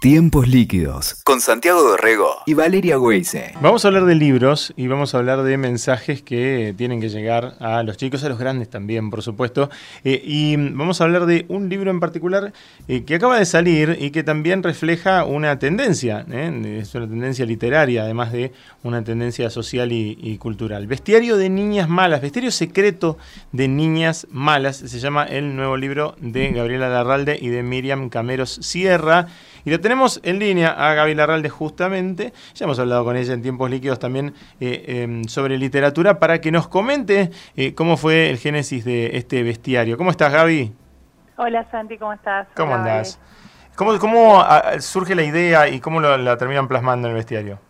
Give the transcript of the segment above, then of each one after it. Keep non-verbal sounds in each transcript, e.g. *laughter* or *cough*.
Tiempos líquidos con Santiago Dorrego y Valeria Weise. Vamos a hablar de libros y vamos a hablar de mensajes que tienen que llegar a los chicos, a los grandes también, por supuesto. Eh, y vamos a hablar de un libro en particular eh, que acaba de salir y que también refleja una tendencia, ¿eh? es una tendencia literaria, además de una tendencia social y, y, cultural. Bestiario de Niñas Malas, Bestiario Secreto de Niñas Malas, se llama el nuevo libro de Gabriela Larralde y de Miriam Cameros Sierra. Y lo tenemos en línea a Gaby Larralde justamente, ya hemos hablado con ella en tiempos líquidos también eh, eh, sobre literatura, para que nos comente eh, cómo fue el génesis de este bestiario. ¿Cómo estás Gaby? Hola Santi, ¿cómo estás? ¿Cómo andás? ¿Cómo, ¿Cómo, ah, surge la idea y cómo lo, la terminan plasmando en el bestiario?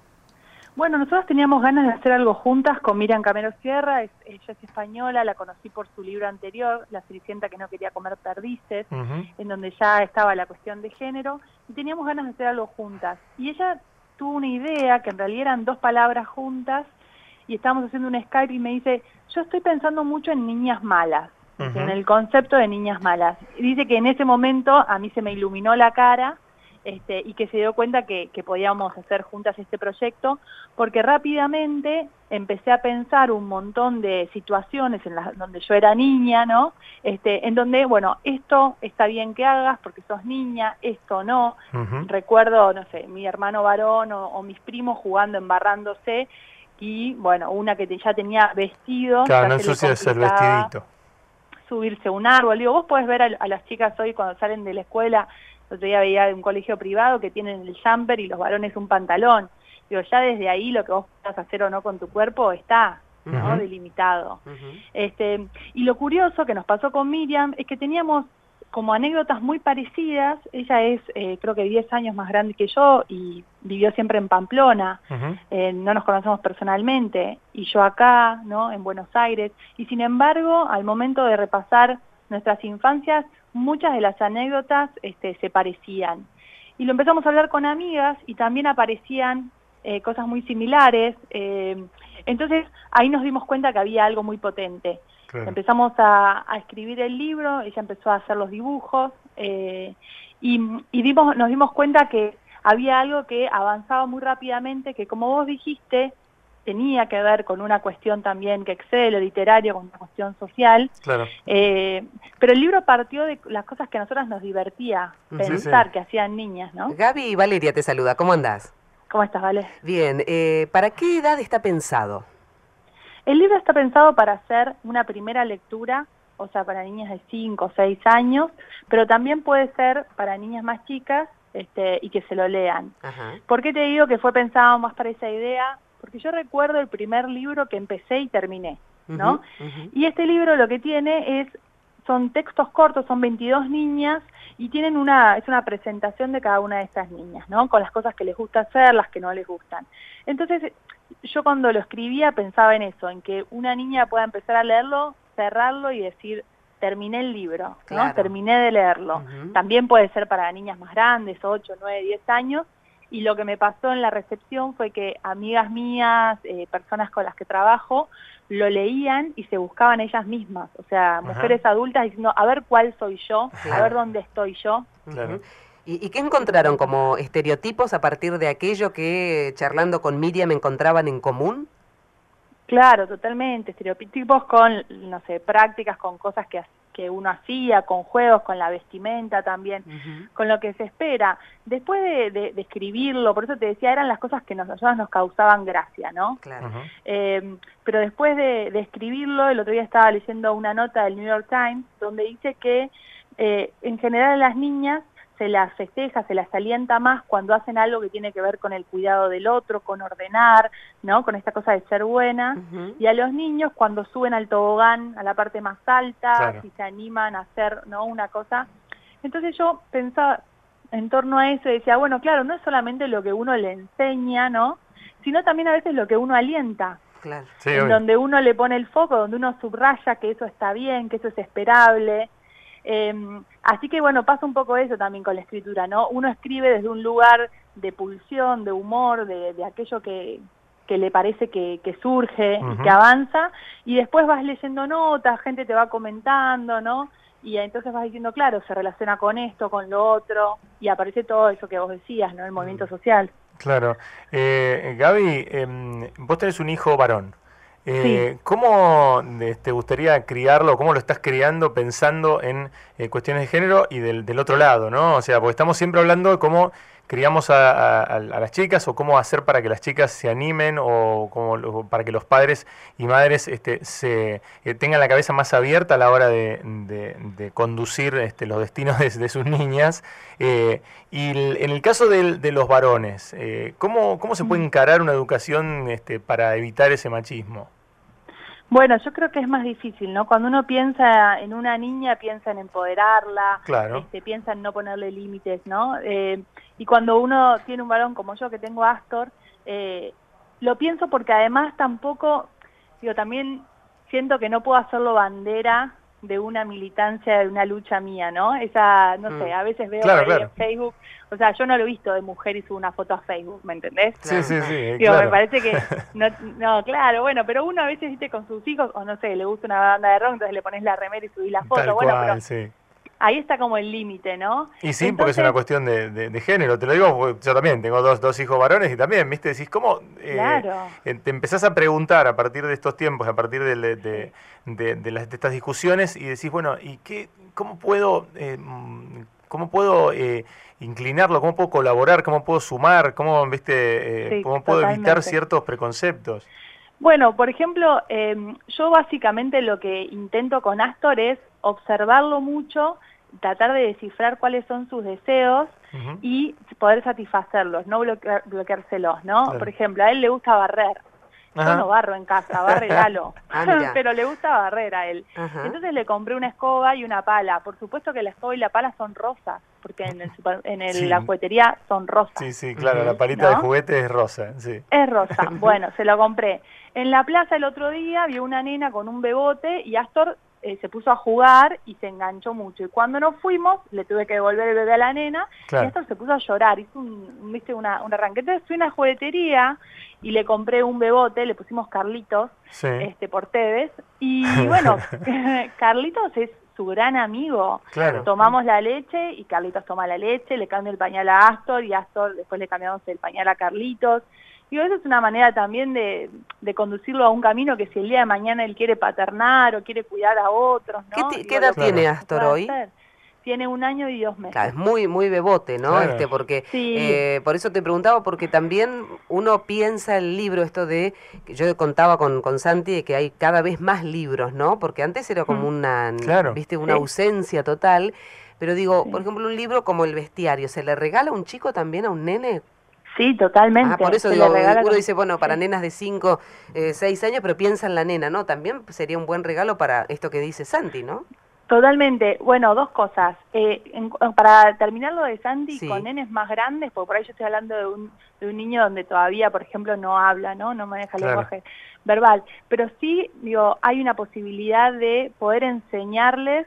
Bueno, nosotros teníamos ganas de hacer algo juntas con Miriam Camero Sierra, es, ella es española, la conocí por su libro anterior, La Cenicienta que no quería comer perdices, uh -huh. en donde ya estaba la cuestión de género, y teníamos ganas de hacer algo juntas. Y ella tuvo una idea, que en realidad eran dos palabras juntas, y estábamos haciendo un Skype y me dice, yo estoy pensando mucho en niñas malas, uh -huh. en el concepto de niñas malas. Y dice que en ese momento a mí se me iluminó la cara, este, y que se dio cuenta que, que, podíamos hacer juntas este proyecto, porque rápidamente empecé a pensar un montón de situaciones en las donde yo era niña, ¿no? Este, en donde, bueno, esto está bien que hagas porque sos niña, esto no. Uh -huh. Recuerdo, no sé, mi hermano varón o, o, mis primos jugando, embarrándose, y bueno, una que te, ya tenía vestido. Claro, no ensucias el vestidito. Subirse a un árbol. Digo, vos podés ver a, a las chicas hoy cuando salen de la escuela el otro día veía un colegio privado que tienen el jumper y los varones un pantalón. Digo, ya desde ahí lo que vos puedas hacer o no con tu cuerpo está ¿no? Uh -huh. delimitado. Uh -huh. este, y lo curioso que nos pasó con Miriam es que teníamos como anécdotas muy parecidas. Ella es, eh, creo que 10 años más grande que yo y vivió siempre en Pamplona. Uh -huh. eh, no nos conocemos personalmente. Y yo acá, ¿no? En Buenos Aires. Y sin embargo, al momento de repasar nuestras infancias, muchas de las anécdotas este, se parecían. Y lo empezamos a hablar con amigas y también aparecían eh, cosas muy similares. Eh, entonces ahí nos dimos cuenta que había algo muy potente. Claro. Empezamos a, a, escribir el libro, ella empezó a hacer los dibujos eh, y, y dimos, nos dimos cuenta que había algo que avanzaba muy rápidamente, que como vos dijiste, tenía que ver con una cuestión también que excede lo literario, con una cuestión social. Claro. Eh, pero el libro partió de las cosas que a nosotras nos divertía pensar sí, sí. que hacían niñas, ¿no? Gaby y Valeria te saluda, ¿cómo andás? ¿Cómo estás, Vale? Bien, eh, ¿para qué edad está pensado? El libro está pensado para hacer una primera lectura, o sea, para niñas de 5 o 6 años, pero también puede ser para niñas más chicas este, y que se lo lean. Ajá. ¿Por qué te digo que fue pensado más para esa idea? Porque yo recuerdo el primer libro que empecé y terminé, ¿no? Uh -huh, uh -huh. Y este libro lo que tiene es, son textos cortos, son 22 niñas y tienen una, es una presentación de cada una de estas niñas, ¿no? Con las cosas que les gusta hacer, las que no les gustan. Entonces, yo cuando lo escribía pensaba en eso, en que una niña pueda empezar a leerlo, cerrarlo y decir, terminé el libro, ¿no? Terminé de leerlo. Uh -huh. También puede ser para niñas más grandes, 8, 9, 10 años, y lo que me pasó en la recepción fue que amigas mías, eh, personas con las que trabajo, lo leían y se buscaban ellas mismas, o sea, mujeres Ajá. adultas diciendo, a ver cuál soy yo, a ver dónde estoy yo. Claro. ¿Y, ¿Y, qué encontraron como estereotipos a partir de aquello que charlando con Miriam encontraban en común? Claro, totalmente, estereotipos con, no sé, prácticas, con cosas que que uno hacía, con juegos, con la vestimenta también, uh -huh. con lo que se espera. Después de, de, de, escribirlo, por eso te decía, eran las cosas que nos, nosotros nos causaban gracia, ¿no? Claro. Uh -huh. eh, pero después de, de, escribirlo, el otro día estaba leyendo una nota del New York Times donde dice que eh, en general las niñas se las festeja, se las alienta más cuando hacen algo que tiene que ver con el cuidado del otro, con ordenar, ¿no? Con esta cosa de ser buena. Uh -huh. Y a los niños cuando suben al tobogán, a la parte más alta, claro. si se animan a hacer, ¿no? Una cosa. Entonces yo pensaba en torno a eso y decía, bueno, claro, no es solamente lo que uno le enseña, ¿no? Sino también a veces lo que uno alienta. Claro. Sí, en donde uno le pone el foco, donde uno subraya que eso está bien, que eso es esperable, eh, así que bueno, pasa un poco eso también con la escritura, ¿no? Uno escribe desde un lugar de pulsión, de humor, de, de aquello que, que le parece que, que surge uh -huh. y que avanza, y después vas leyendo notas, gente te va comentando, ¿no? y entonces vas diciendo, claro, se relaciona con esto, con lo otro, y aparece todo eso que vos decías, ¿no? El movimiento Mm. social. Claro. Eh, Gaby, em, vos tenés un hijo varón. Eh, ¿Cómo te gustaría criarlo? ¿Cómo lo estás criando pensando en eh, cuestiones de género y del, del otro lado, ¿no? O sea, porque estamos siempre hablando de cómo criamos a, a- a las chicas o cómo hacer para que las chicas se animen o como para que los padres y madres este, se eh, tengan la cabeza más abierta a la hora de, de- de conducir este, los destinos de, de sus niñas. Eh, y el- en el caso de, los varones, eh, ¿cómo, ¿cómo se puede encarar una educación este, para evitar ese machismo? Bueno, yo creo que es más difícil, ¿no? Cuando uno piensa en una niña, piensa en empoderarla, Claro. este, piensa en no ponerle límites, ¿no? Eh, y cuando uno tiene un varón como yo, que tengo Astor, eh, lo pienso porque además tampoco, digo, también siento que no puedo hacerlo bandera de una militancia, de una lucha mía, ¿no? Esa, no Mm. sé, a veces veo Claro, claro. en Facebook, o sea, yo no lo he visto de mujer y subo una foto a Facebook, ¿me entendés? Sí, sí, sí. Digo, claro. me parece que, *laughs* no, no, claro, bueno, pero uno a veces, viste, con sus hijos, o no sé, le gusta una banda de rock, entonces le pones la remera y subís la foto, Tal bueno, cual, pero sí. Ahí está como el límite, ¿no? Y sí, porque es una cuestión de, de- de género, te lo digo, porque yo también tengo dos, dos hijos varones y también, viste, decís, ¿cómo eh, Claro. eh, te empezás a preguntar a partir de estos tiempos, a partir de, de- de- las- estas discusiones y decís, bueno, ¿y qué, cómo puedo, eh, cómo puedo eh, inclinarlo, cómo puedo colaborar, cómo puedo sumar, cómo, viste, eh, Sí, cómo puedo evitar ciertos preconceptos? Bueno, por ejemplo, eh, yo básicamente lo que intento con Astor es observarlo mucho, tratar de descifrar cuáles son sus deseos y poder satisfacerlos, no bloquear- bloqueárselos, ¿no? Claro. Por ejemplo, a él le gusta barrer. Ajá. Yo no barro en casa, barre Lalo. *laughs* Ah, *laughs* pero le gusta barrer a él. Ajá. Entonces le compré una escoba y una pala. Por supuesto que la escoba y la pala son rosas, porque en, el super- en el- Sí. la juguetería son rosas. Sí, sí, claro, la palita de juguete es rosa, sí. Es rosa. *laughs* Bueno, se lo compré. En la plaza el otro día vio una nena con un bebote y Astor eh, se puso a jugar y se enganchó mucho. Y cuando nos fuimos, le tuve que devolver el bebé a la nena y Claro. Astor se puso a llorar. Hizo un, un, ¿viste? Una, un arranque. Entonces fui a una juguetería y le compré un bebote, le pusimos Carlitos Sí, este por Tevez. Y *laughs* bueno, *laughs* Carlitos es su gran amigo. claro. Tomamos la leche y Carlitos toma la leche, le cambio el pañal a Astor y Astor después le cambiamos el pañal a Carlitos. Y eso es una manera también de, de conducirlo a un camino que si el día de mañana él quiere paternar o quiere cuidar a otros, ¿Qué, ¿no? Digo, qué edad tiene Astor hoy? hacer. Tiene un año y dos meses. Claro, es muy, muy bebote, ¿no? Claro. Este, porque Sí. eh, por eso te preguntaba, porque también uno piensa el libro, esto de, que yo contaba con, con Santi, de que hay cada vez más libros, ¿no? Porque antes era como Mm. una, Claro. viste, una Sí. ausencia total. Pero digo, Sí. por ejemplo, un libro como El Bestiario, ¿se le regala a un chico también, a un nene? Sí, totalmente. Ah, por eso digo, uno dice, bueno, para sí. nenas de 5, 6 años, pero piensa en la nena, ¿no? También sería un buen regalo para esto que dice Santi, ¿no? Totalmente. Bueno, dos cosas. Eh, en- para terminar lo de Sandy, Sí. con nenes más grandes, porque por ahí yo estoy hablando de un, de un niño donde todavía, por ejemplo, no habla, ¿no? No maneja el Claro. lenguaje verbal. Pero sí, digo, hay una posibilidad de poder enseñarles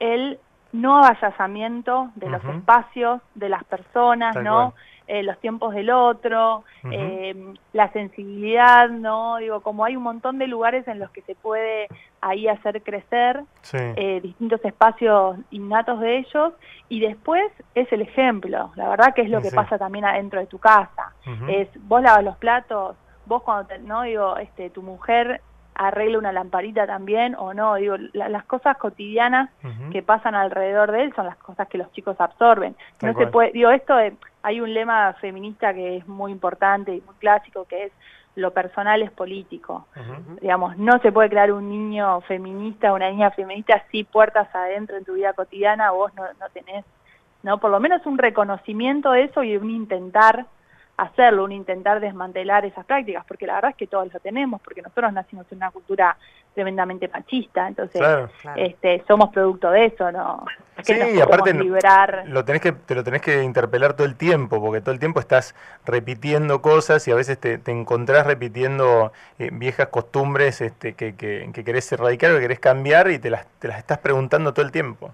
el no avallazamiento de los espacios, de las personas, Tal ¿no? cual. Eh, los tiempos del otro, eh, la sensibilidad, ¿no? Digo, como hay un montón de lugares en los que se puede ahí hacer crecer Sí. eh, distintos espacios innatos de ellos y después es el ejemplo, la verdad que es lo Sí, que sí. pasa también adentro de tu casa, es vos lavas los platos, vos cuando te, no digo, este, tu mujer arregla una lamparita también o no, digo, la- las cosas cotidianas que pasan alrededor de él son las cosas que los chicos absorben. Tal no cual. se puede, digo, esto de- hay un lema feminista que es muy importante y muy clásico que es lo personal es político digamos, no se puede crear un niño feminista, una niña feminista si puertas adentro en tu vida cotidiana vos no, no tenés, ¿no? Por lo menos un reconocimiento de eso y un intentar hacerlo, un intentar desmantelar esas prácticas, porque la verdad es que todos lo tenemos, porque nosotros nacimos en una cultura tremendamente machista, entonces Claro. Claro. este somos producto de eso, ¿no? Es que Sí, nos aparte liberar. Lo tenés que, te lo tenés que interpelar todo el tiempo, porque todo el tiempo estás repitiendo cosas y a veces te, te encontrás repitiendo eh, viejas costumbres este, que, que, que querés erradicar o que querés cambiar y te las, te las estás preguntando todo el tiempo.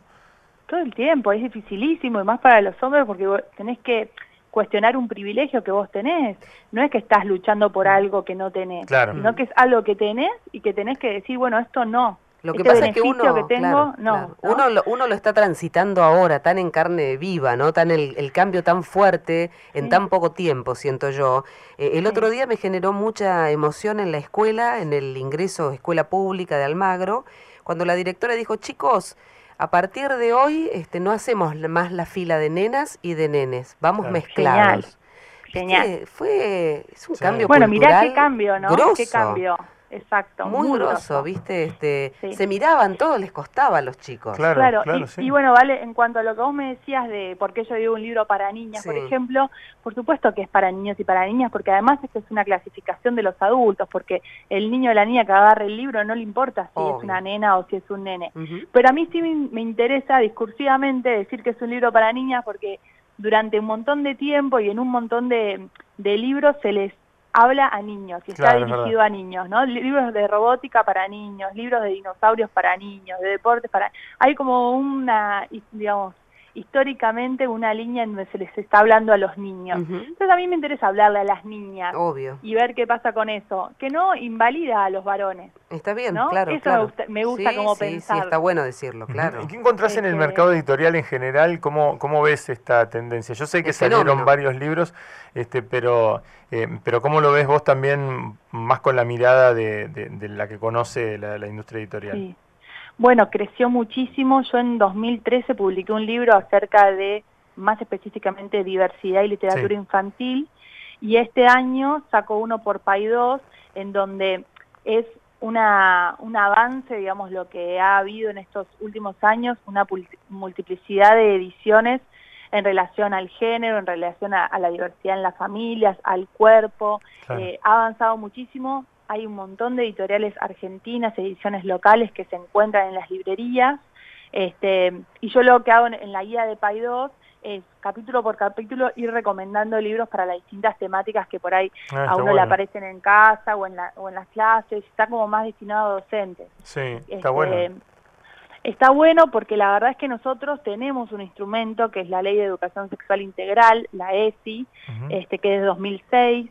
todo el tiempo, es dificilísimo y más para los hombres porque vos tenés que cuestionar un privilegio que vos tenés, no es que estás luchando por algo que no tenés, Claro. sino que es algo que tenés y que tenés que decir, bueno, esto no. Lo que este pasa es que uno, que tengo, claro, no, claro. ¿no? Uno, lo, uno lo está transitando ahora, tan en carne viva, ¿no? Tan el, el cambio tan fuerte en Sí. tan poco tiempo, siento yo. Eh, el Sí. otro día me generó mucha emoción en la escuela, en el ingreso a escuela pública de Almagro, cuando la directora dijo, chicos, a partir de hoy este, no hacemos más la fila de nenas y de nenes, vamos Claro. mezclados. Genial. ¿Viste? Fue, es un Sí. cambio Bueno, cultural mirá qué cambio, ¿no? Qué grosso. cambio. Exacto. Muy, muy grosso, grosso. ¿viste? Este, Sí. Se miraban, todo les costaba a los chicos. Claro, Claro, claro, y, sí. y bueno, vale, en cuanto a lo que vos me decías de por qué yo digo un libro para niñas, por ejemplo, por supuesto que es para niños y para niñas, porque además esto es una clasificación de los adultos, porque el niño o la niña que agarre el libro no le importa si Obvio. es una nena o si es un nene. Pero a mí sí me, me interesa discursivamente decir que es un libro para niñas porque durante un montón de tiempo y en un montón de, de libros se les habla a niños y está Claro, es dirigido a niños, ¿no? Libros de robótica para niños, libros de dinosaurios para niños, de deportes para... Hay como una, digamos, históricamente una línea en donde se les está hablando a los niños. Entonces a mí me interesa hablarle a las niñas Obvio. y ver qué pasa con eso, que no invalida a los varones. Está bien, ¿no? claro. Eso me gusta- me gusta Sí, como sí, pensar. Sí, está bueno decirlo, claro. ¿Y qué encontrás en el Este- mercado editorial en general? ¿Cómo, cómo ves esta tendencia? Yo sé que salieron fenómeno. varios libros, este, pero, eh, pero ¿cómo lo ves vos también más con la mirada de, de- de la que conoce la, la industria editorial? Sí. Bueno, creció muchísimo. Yo en 2013 publiqué un libro acerca de, más específicamente, diversidad y literatura Sí. infantil. Y este año sacó uno por Paidós, en donde es una, un avance, digamos, lo que ha habido en estos últimos años, una multiplicidad de ediciones en relación al género, en relación a, a la diversidad en las familias, al cuerpo. Claro. Eh, ha avanzado muchísimo. Hay un montón de editoriales argentinas, ediciones locales que se encuentran en las librerías. Este, y yo lo que hago en, en la guía de Paidós es capítulo por capítulo ir recomendando libros para las distintas temáticas que por ahí Ah, a uno le aparecen en casa o en, la, o en las clases. Está como más destinado a docentes. Sí, está Este, bueno. Está bueno porque la verdad es que nosotros tenemos un instrumento que es la Ley de Educación Sexual Integral, la ESI, este, que es de 2006,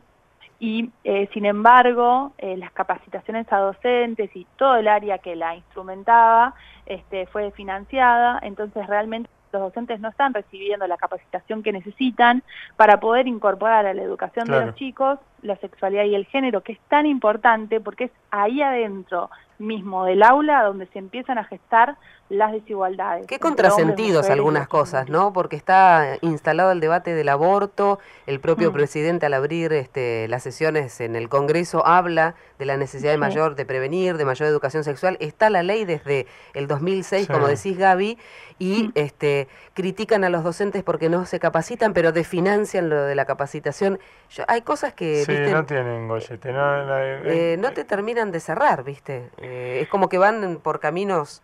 y eh, sin embargo eh, las capacitaciones a docentes y todo el área que la instrumentaba este, fue financiada, entonces realmente los docentes no están recibiendo la capacitación que necesitan para poder incorporar a la educación de los chicos la sexualidad y el género, que es tan importante porque es ahí adentro mismo del aula donde se empiezan a gestar las desigualdades. Qué hombres, contrasentidos algunas cosas. ¿no? Porque está instalado el debate del aborto, el propio Mm. presidente al abrir este, las sesiones en el Congreso habla de la necesidad de mayor, de prevenir, de mayor educación sexual. Está la ley desde el 2006, Sí. como decís Gaby, y Mm. este, critican a los docentes porque no se capacitan, pero desfinancian lo de la capacitación. Yo- hay cosas que, Sí, ¿viste? no tienen gollete. No, no, eh, Eh, no te terminan de cerrar, ¿viste? Eh, es como que van por caminos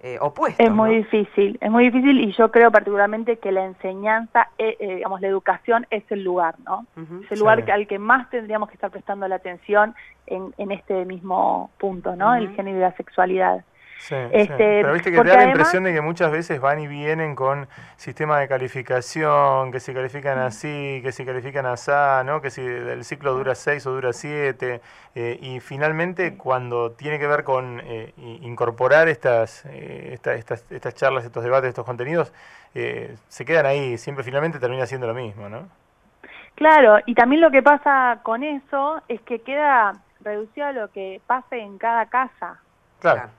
eh, opuestos. Es muy ¿no? difícil, es muy difícil y yo creo particularmente que la enseñanza, eh, eh, digamos, la educación es el lugar, ¿no? Es el lugar Sí. al que más tendríamos que estar prestando la atención en, en este mismo punto, ¿no? El género y la sexualidad. Sí, Este, sí. Pero viste que te da la impresión de que muchas veces van y vienen con sistema de calificación, que se califican así, que se califican así, ¿no? Que si el ciclo dura seis o dura siete, eh, y finalmente cuando tiene que ver con eh, incorporar estas, eh, esta- estas, estas charlas, estos debates, estos contenidos, eh, se quedan ahí, siempre finalmente termina siendo lo mismo, ¿no? Claro, y también lo que pasa con eso es que queda reducido a lo que pase en cada casa. Claro.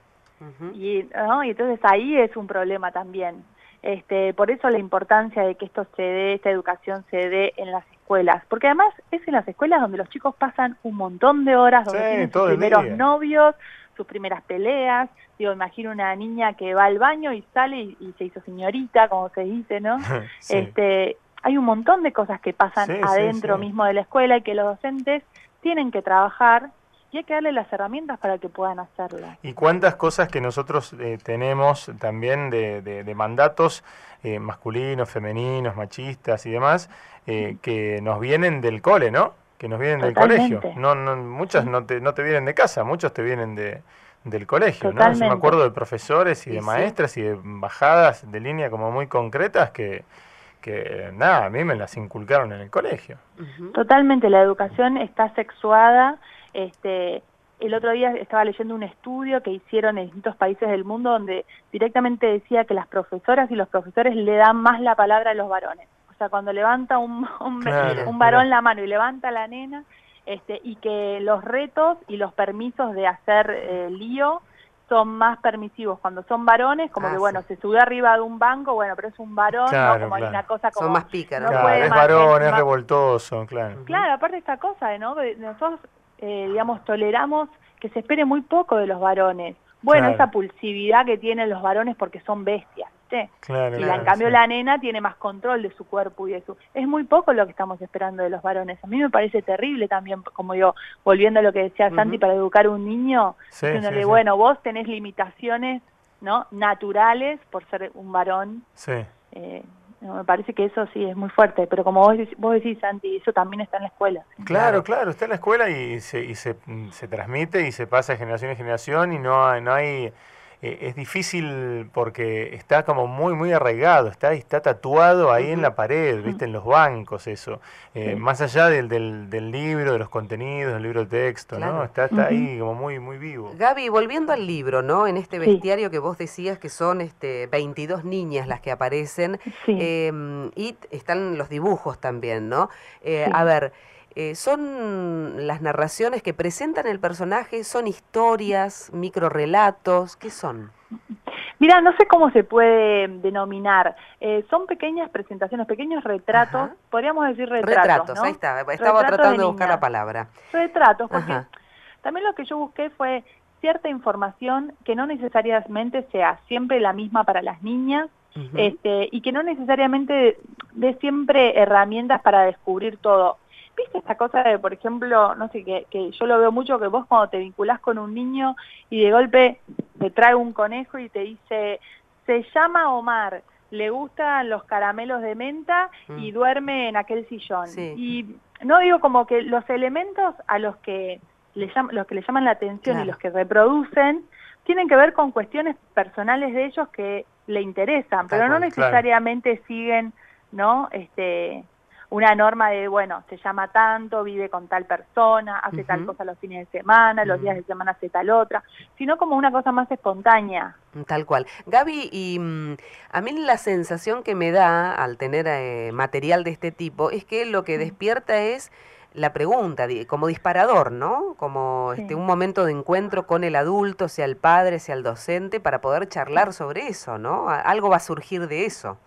Y, ¿no? y entonces ahí es un problema también. Este, por eso la importancia de que esto se dé, esta educación se dé en las escuelas, porque además es en las escuelas donde los chicos pasan un montón de horas, donde Sí, tienen sus primeros día. novios, sus primeras peleas. Digo, imagino una niña que va al baño y sale y, y se hizo señorita, como se dice, ¿no? *laughs* Sí. Este, hay un montón de cosas que pasan Sí, adentro mismo de la escuela y que los docentes tienen que trabajar y hay que darle las herramientas para que puedan hacerlo. Y cuántas cosas que nosotros eh, tenemos también de, de- de mandatos eh, masculinos, femeninos, machistas y demás, eh, que nos vienen del cole, ¿no? Que nos vienen del colegio. No, no, muchas Sí. no te, no te vienen de casa, muchos te vienen de, del colegio, ¿no? Yo me acuerdo de profesores y de sí. maestras y de bajadas de línea como muy concretas que, que, nada, a mí me las inculcaron en el colegio. Totalmente, la educación está sexuada, este, el otro día estaba leyendo un estudio que hicieron en distintos países del mundo donde directamente decía que las profesoras y los profesores le dan más la palabra a los varones. O sea, cuando levanta un, *laughs* un, varón la mano y levanta a la nena, este, y que los retos y los permisos de hacer eh, lío son más permisivos cuando son varones, como que ah, bueno, se sube arriba de un banco, bueno, pero es un varón, ¿no? como hay una cosa como... Son más pícaros. es varón, es revoltoso, claro. Claro, aparte de esta cosa, ¿no? Nosotros, eh, digamos, toleramos que se espere muy poco de los varones. Bueno, esa pulsividad que tienen los varones porque son bestias y en cambio la nena tiene más control de su cuerpo y de su... Es muy poco lo que estamos esperando de los varones. A mí me parece terrible también, como digo, volviendo a lo que decía Santi, para educar a un niño, diciéndole, bueno, vos tenés limitaciones no naturales por ser un varón. Eh, me parece que eso sí es muy fuerte, pero como vos, vos decís, Santi, eso también está en la escuela. Claro, claro, está en la escuela y se, y se, se transmite y se pasa de generación en generación y no, no hay eh, es difícil porque está como muy, muy arraigado, está, está tatuado ahí en la pared, viste, en los bancos eso, eh, más allá del, del, libro, de los contenidos, del libro de texto, ¿no? Está, está ahí como muy, muy vivo. Gaby, volviendo al libro, ¿no? En este bestiario que vos decías que son este 22 niñas las que aparecen, em, y están los dibujos también, ¿no? Eh, a ver... Eh, ¿Son las narraciones que presentan el personaje? ¿Son historias, microrelatos? ¿Qué son? Mira, no sé cómo se puede denominar. Eh, son pequeñas presentaciones, pequeños retratos. Podríamos decir retratos. Retratos, ahí está. Estaba tratando de, buscar la palabra. Retratos, porque también lo que yo busqué fue cierta información que no necesariamente sea siempre la misma para las niñas, este, y que no necesariamente dé siempre herramientas para descubrir todo. ¿Viste esta cosa de, por ejemplo, no sé, que, que yo lo veo mucho, que vos cuando te vinculás con un niño y de golpe te trae un conejo y te dice, se llama Omar, le gustan los caramelos de menta y mm. duerme en aquel sillón. Y no digo como que los elementos a los que le, los que le llaman la atención y los que reproducen tienen que ver con cuestiones personales de ellos que le interesan, pero no necesariamente siguen, ¿no? Este, una norma de, bueno, se llama tanto, vive con tal persona, hace tal cosa los fines de semana, los días de semana hace tal otra, sino como una cosa más espontánea. Tal cual. Gaby, y mm, a mí la sensación que me da al tener eh, material de este tipo es que lo que despierta es la pregunta, como disparador, ¿no? Como este, un momento de encuentro con el adulto, sea el padre, sea el docente, para poder charlar sobre eso, ¿no? Algo va a surgir de eso.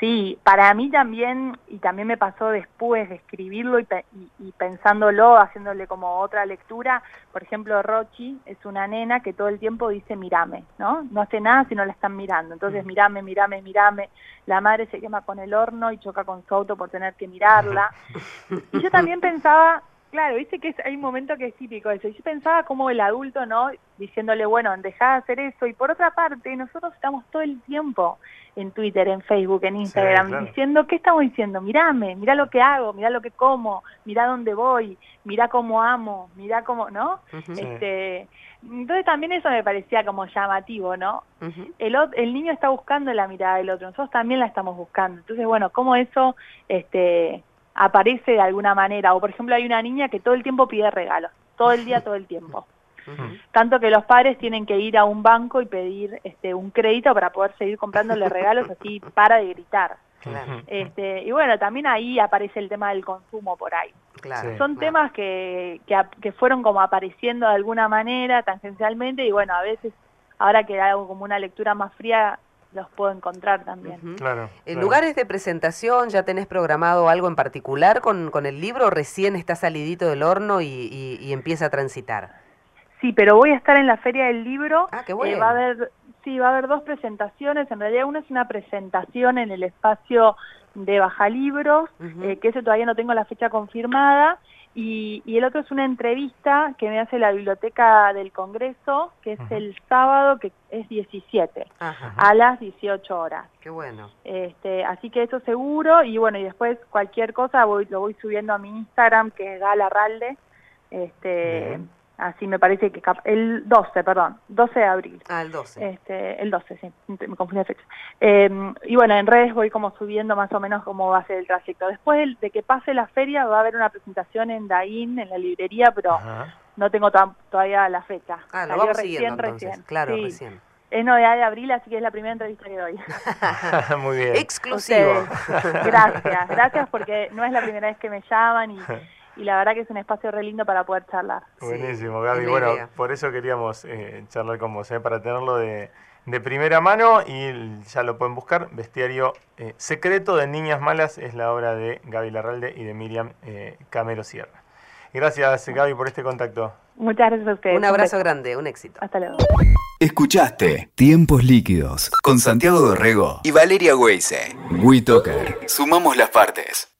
Sí, para mí también, y también me pasó después de escribirlo y, pensándolo, haciéndole como otra lectura, por ejemplo, Rochi es una nena que todo el tiempo dice mirame, ¿no? No hace nada si no la están mirando, entonces mm. mirame, mirame, mirame, la madre se quema con el horno y choca con su auto por tener que mirarla. *laughs* Y yo también pensaba, Claro, viste que hay un momento que es típico eso. Yo pensaba como el adulto, ¿no? Diciéndole, bueno, dejá de hacer eso. Y por otra parte, nosotros estamos todo el tiempo en Twitter, en Facebook, en Instagram, diciendo, ¿qué estamos diciendo? Mirame, mira lo que hago, mira lo que como, mira dónde voy, mira cómo amo, mira cómo, ¿no? este, entonces también eso me parecía como llamativo, ¿no? el, el niño está buscando la mirada del otro, nosotros también la estamos buscando. Entonces, bueno, cómo eso, este aparece de alguna manera. O por ejemplo hay una niña que todo el tiempo pide regalos, todo el día, todo el tiempo. Tanto que los padres tienen que ir a un banco y pedir este, un crédito para poder seguir comprándole *laughs* regalos así para de gritar. Este, y bueno, también ahí aparece el tema del consumo por ahí. Son temas que, que, que, fueron como apareciendo de alguna manera, tangencialmente, y bueno, a veces, ahora que hago como una lectura más fría, los puedo encontrar también. ¿En lugares de presentación ya tenés programado algo en particular con, con el libro o recién está salidito del horno y, empieza a transitar? Sí, pero voy a estar en la Feria del Libro. Ah, qué bueno. Eh, va a haber, sí, va a haber dos presentaciones. En realidad una es una presentación en el espacio de Baja Libros, eh, que ese todavía no tengo la fecha confirmada. Y, el otro es una entrevista que me hace la Biblioteca del Congreso, que es el sábado, que es 17, a las 18 horas. Qué bueno. Este, así que eso seguro, y bueno, y después cualquier cosa voy, lo voy subiendo a mi Instagram, que es Galarralde, este, Así me parece que el 12, perdón, 12 de abril. Ah, el 12. Este, el 12, sí, me confundí de fecha. Em, y bueno, en redes voy como subiendo más o menos cómo va a ser el trayecto. Después de, que pase la feria va a haber una presentación en Daín, en la librería, pero no tengo to- todavía la fecha. Ah, lo Salió vamos recién, siguiendo entonces. recién. Claro, Sí. recién. Es novedad de abril, así que es la primera entrevista que doy. *laughs* Muy bien. Exclusivo. Ustedes. Gracias, gracias porque no es la primera vez que me llaman y, *laughs* y la verdad que es un espacio re lindo para poder charlar. Buenísimo, Gaby. Bueno, idea. por eso queríamos eh, charlar con vos, eh, para tenerlo de, de primera mano y ya lo pueden buscar. Bestiario eh, Secreto de Niñas Malas es la obra de Gaby Larralde y de Miriam eh, Camero Sierra. Gracias, Gaby, por este contacto. Muchas gracias a ustedes. Un abrazo grande, un éxito. Hasta luego. Escuchaste Tiempos Líquidos con Santiago Dorrego y Valeria Weise. WeToker. Sumamos las partes.